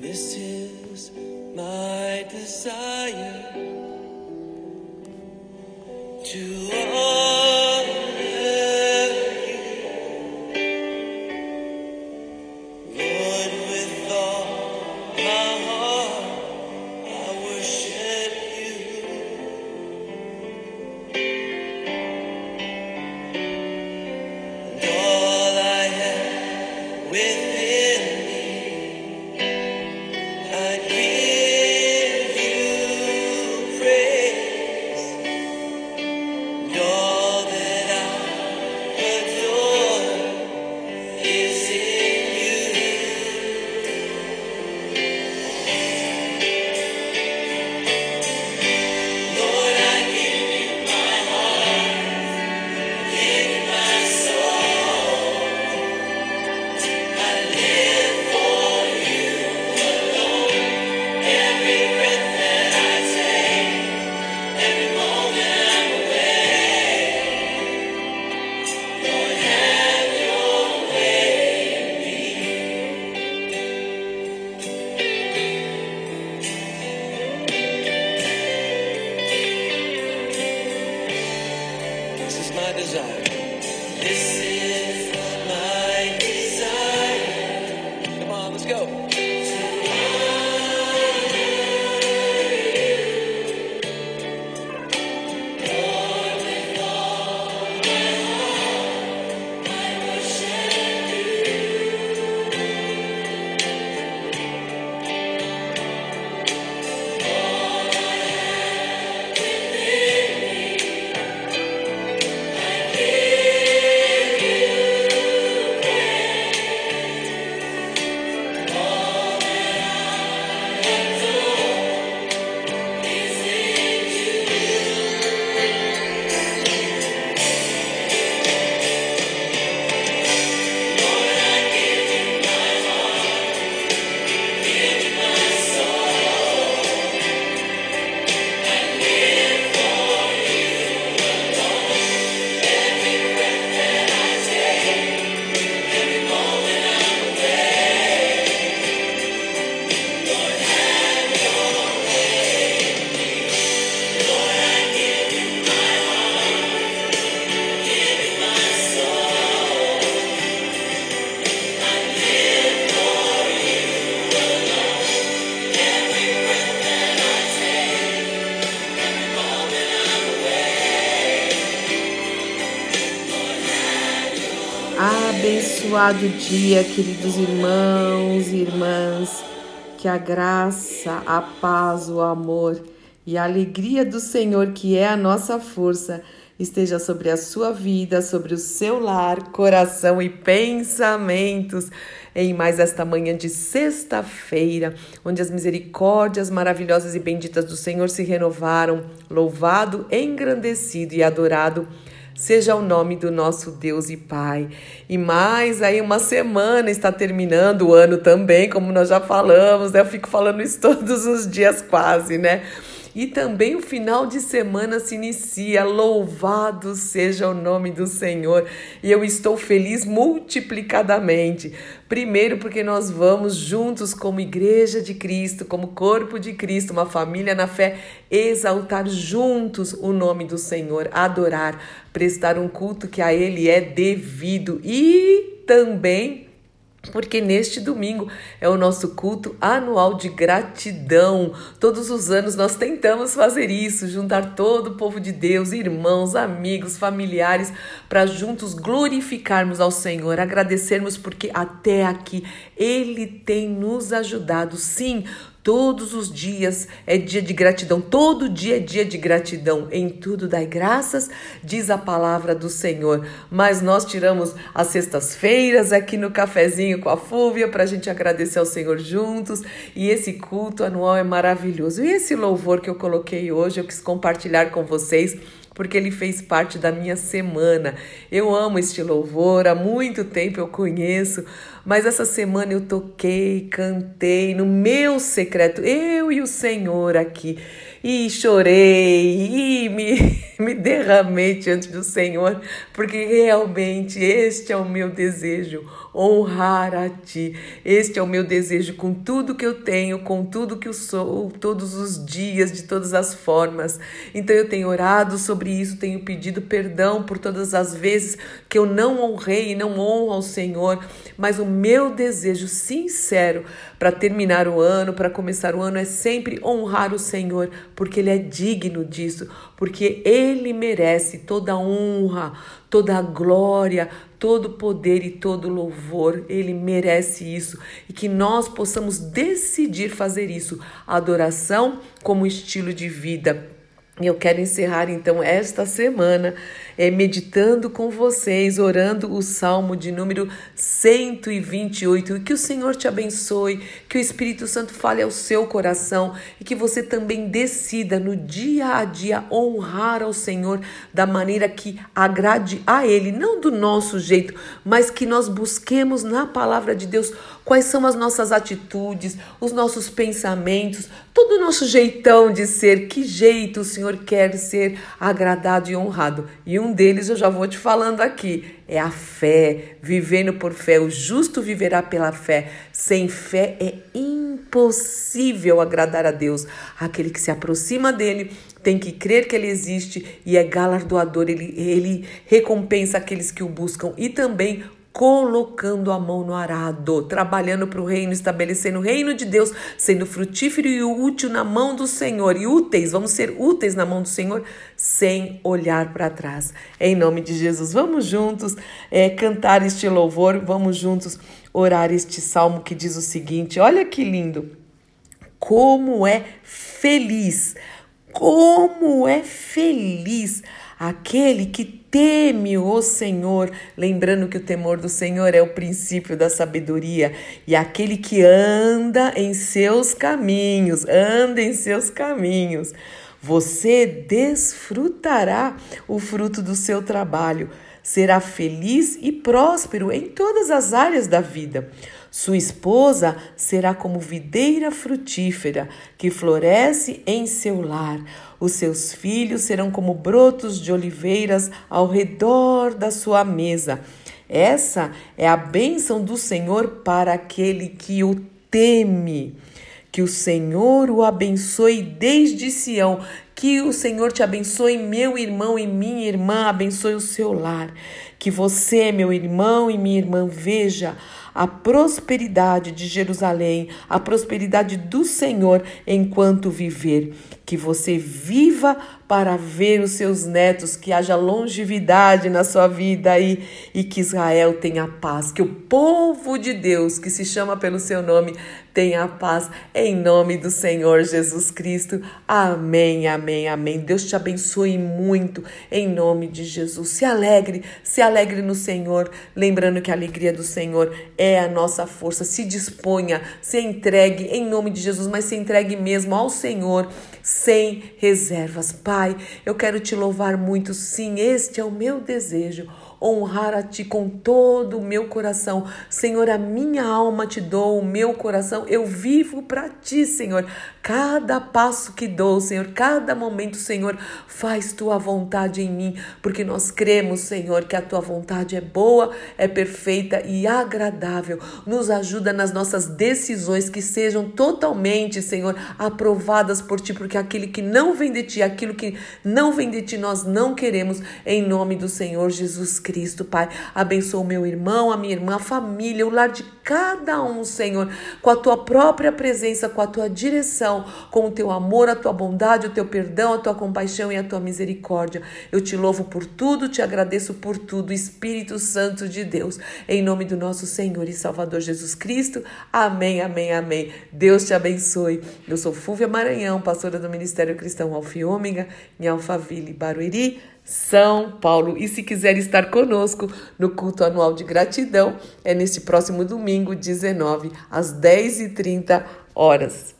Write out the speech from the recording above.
This is my desire to go. Abençoado dia, queridos irmãos e irmãs. Que a graça, a paz, o amor e a alegria do Senhor, que é a nossa força, esteja sobre a sua vida, sobre o seu lar, coração e pensamentos em mais esta manhã de sexta-feira, onde as misericórdias maravilhosas e benditas do Senhor se renovaram. Louvado, engrandecido e adorado Seja o nome do nosso Deus e Pai. E mais aí uma semana está terminando o ano também, como nós já falamos, né? Eu fico falando isso todos os dias quase, né? E também o final de semana se inicia. Louvado seja o nome do Senhor. E eu estou feliz multiplicadamente. Primeiro, porque nós vamos juntos, como Igreja de Cristo, como corpo de Cristo, uma família na fé, exaltar juntos o nome do Senhor, adorar, prestar um culto que a Ele é devido e também porque neste domingo é o nosso culto anual de gratidão. Todos os anos nós tentamos fazer isso, juntar todo o povo de Deus, irmãos, amigos, familiares, para juntos glorificarmos ao Senhor, agradecermos porque até aqui Ele tem nos ajudado. Sim, Todos os dias é dia de gratidão, todo dia é dia de gratidão. Em tudo dai graças, diz a palavra do Senhor. Mas nós tiramos as sextas-feiras aqui no cafezinho com a Fúvia para a gente agradecer ao Senhor juntos. E esse culto anual é maravilhoso. E esse louvor que eu coloquei hoje, eu quis compartilhar com vocês porque ele fez parte da minha semana. Eu amo este louvor, há muito tempo eu conheço, mas essa semana eu toquei, cantei no meu secreto, eu e o Senhor aqui. e chorei e me, me derramei diante do Senhor, porque realmente este é o meu desejo, honrar a Ti. Este é o meu desejo com tudo que eu tenho, com tudo que eu sou, todos os dias, de todas as formas. Então eu tenho orado sobre isso, tenho pedido perdão por todas as vezes que eu não honrei e não honro ao Senhor, mas o meu desejo sincero para terminar o ano, para começar o ano, é sempre honrar o Senhor, porque Ele é digno disso, porque Ele merece toda a honra, toda a glória, todo poder e todo louvor. Ele merece isso e que nós possamos decidir fazer isso. Adoração como estilo de vida. Eu quero encerrar então esta semana é, meditando com vocês, orando o Salmo de número 128. Que o Senhor te abençoe, que o Espírito Santo fale ao seu coração e que você também decida no dia a dia honrar ao Senhor da maneira que agrade a Ele, não do nosso jeito, mas que nós busquemos na palavra de Deus quais são as nossas atitudes, os nossos pensamentos, todo o nosso jeitão de ser, que jeito o Senhor quer ser agradado e honrado. E um um deles eu já vou te falando aqui. É a fé, vivendo por fé. O justo viverá pela fé. Sem fé é impossível agradar a Deus. Aquele que se aproxima dele tem que crer que ele existe e é galardoador. Ele, ele recompensa aqueles que o buscam e também colocando a mão no arado, trabalhando para o reino, estabelecendo o reino de Deus, sendo frutífero e útil na mão do Senhor. E úteis, vamos ser úteis na mão do Senhor, sem olhar para trás. Em nome de Jesus, vamos juntos é, cantar este louvor, vamos juntos orar este salmo que diz o seguinte: olha que lindo. Como é feliz, como é feliz aquele que teme o Senhor, lembrando que o temor do Senhor é o princípio da sabedoria, e aquele que anda em seus caminhos, anda em seus caminhos, você desfrutará o fruto do seu trabalho, será feliz e próspero em todas as áreas da vida. Sua esposa será como videira frutífera que floresce em seu lar. Os seus filhos serão como brotos de oliveiras ao redor da sua mesa. Essa é a bênção do Senhor para aquele que o teme. Que o Senhor o abençoe desde Sião. Que o Senhor te abençoe, meu irmão e minha irmã, abençoe o seu lar. Que você, meu irmão e minha irmã, veja a prosperidade de Jerusalém, a prosperidade do Senhor enquanto viver. Que você viva para ver os seus netos, que haja longevidade na sua vida e, e que Israel tenha paz, que o povo de Deus, que se chama pelo seu nome, tenha paz em nome do Senhor Jesus Cristo. Amém, amém, amém. Deus te abençoe muito em nome de Jesus. Se alegre, se alegre no Senhor, lembrando que a alegria do Senhor é a nossa força. Se disponha, se entregue em nome de Jesus, mas se entregue mesmo ao Senhor sem reservas. Pai, eu quero te louvar muito. Sim, este é o meu desejo honrar a Ti com todo o meu coração. Senhor, a minha alma te dou, o meu coração, eu vivo para Ti, Senhor. Cada passo que dou, Senhor, cada momento, Senhor, faz Tua vontade em mim, porque nós cremos, Senhor, que a Tua vontade é boa, é perfeita e agradável. Nos ajuda nas nossas decisões que sejam totalmente, Senhor, aprovadas por Ti, porque aquele que não vem de Ti, aquilo que não vem de Ti, nós não queremos, em nome do Senhor Jesus Cristo. Cristo, Pai. Abençoa o meu irmão, a minha irmã, a família, o lar de cada um, Senhor, com a tua própria presença, com a tua direção, com o teu amor, a tua bondade, o teu perdão, a tua compaixão e a tua misericórdia. Eu te louvo por tudo, te agradeço por tudo, Espírito Santo de Deus, em nome do nosso Senhor e Salvador Jesus Cristo. Amém, amém, amém. Deus te abençoe. Eu sou Fúvia Maranhão, pastora do Ministério Cristão Alfiômega, em Alphaville, Barueri. São Paulo. E se quiser estar conosco no culto anual de gratidão, é neste próximo domingo, 19, às 10h30 horas.